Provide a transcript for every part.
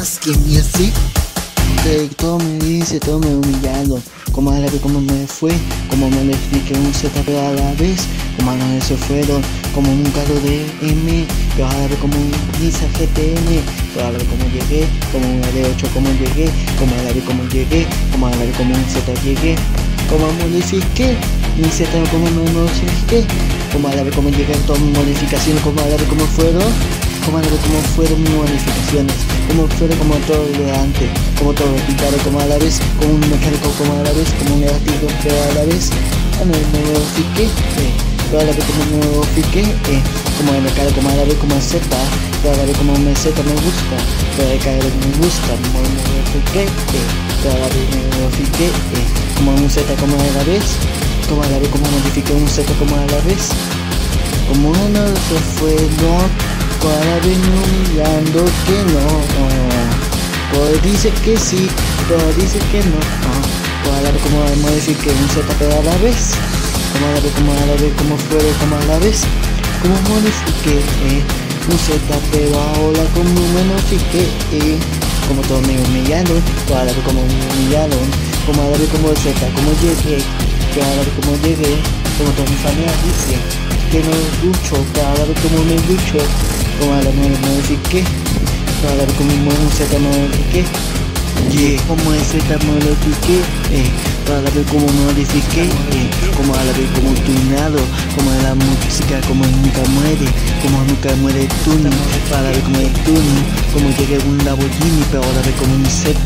más que mi así. Que todo me dice, todo me humillando. Como a la vez como me fue, como me le expliqué un Z pero a la vez, como vez se fueron, como un carro de M, la vez como un Nissan GTM, la vez como llegué, como un D8 como llegué, como a la vez como llegué, como a la vez como un Z llegué, como modifiqué, mi Z como me modifiqué, como a la vez como llegué todas mis modificaciones, como a la vez como fueron, vez como fueron mis modificaciones, como fueron como todo de antes, como todo pintado como a la vez, como un mecánico como a la vez, como un elástico pero a la vez, a me modifiqué, eh, pero a la vez como me modifiqué, eh, como el mercado como a la vez como Z, pero a la vez como me Z me gusta, pero la vez me gusta, como me modifiqué, eh, pero a la vez me modifiqué, eh, como un Z como a la vez, como a la vez como modifiqué un Z como a la vez, como uno se fue no, para humillando que no. Pues dice que sí, pero dice que no. Pues a la vez como modifique un Z pero a la vez. Como a la vez, como a la vez, como fue, como a la vez. Como modifique eh, un Z pero ahora como modifique eh, como todo me humillaron, pues a la vez como humillaron, como a la vez como Z, como llegué, que a la vez como llegué, como toda mi familia dice que no lucho, que a la vez como me lucho, como a la vez me modifiqué para ver cómo un Z modifiqué yeah. como el Z modifiqué eh, para ver cómo modifiqué eh, como a la vez como tunado como la música como nunca muere como nunca muere tuning para ver como el tuning como llegué un Lamborghini pero ahora vez como un Z.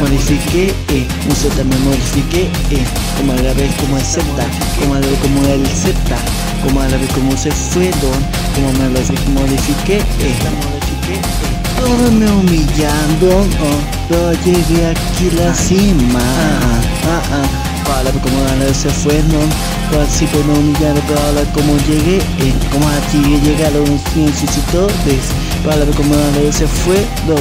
Modifiqué eh, un Z me modifiqué eh, como a la vez como el Z. Como a la vez como el Z. Como a la vez como se fue don como me lo modifiqué eh, todo me humillando, oh, pero llegué aquí la cima. Ah, ah, ah. Para ver cómo ahora se fue, no. Pero sí, pero me humillaron, pero ahora como llegué, eh, como aquí llegaron necesito para ver cómo ahora se fue, no.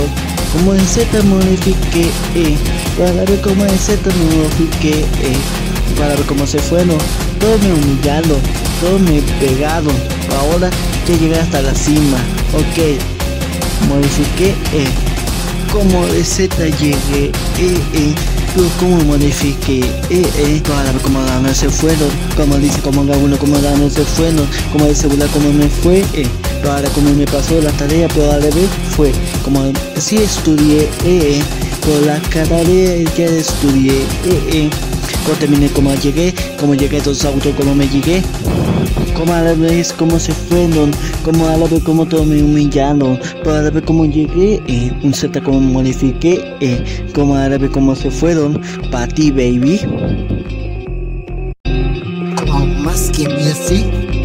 Como en Z modifiqué, eh, para ver cómo en Z modifiqué, eh, para ver cómo se fue, no. Todo me humillaron, todo me pegaron, ahora que llegué hasta la cima, ok modifiqué eh, como de Z llegué eh, eh, pero como modifiqué eh, eh, para como no se fueron como dice como uno como no se fueron como dice Bula como me fue eh, para como me pasó la tarea pero a la vez fue como si estudié eh, eh, por la carrera que estudié eh, eh, cuando terminé como llegué como llegué a los autos como me llegué como a la vez como se fueron, como a la vez como todo me humillaron, pero a la como llegué, eh, un Z como modifiqué, eh, como a la vez como se fueron, para ti baby. Como más que así.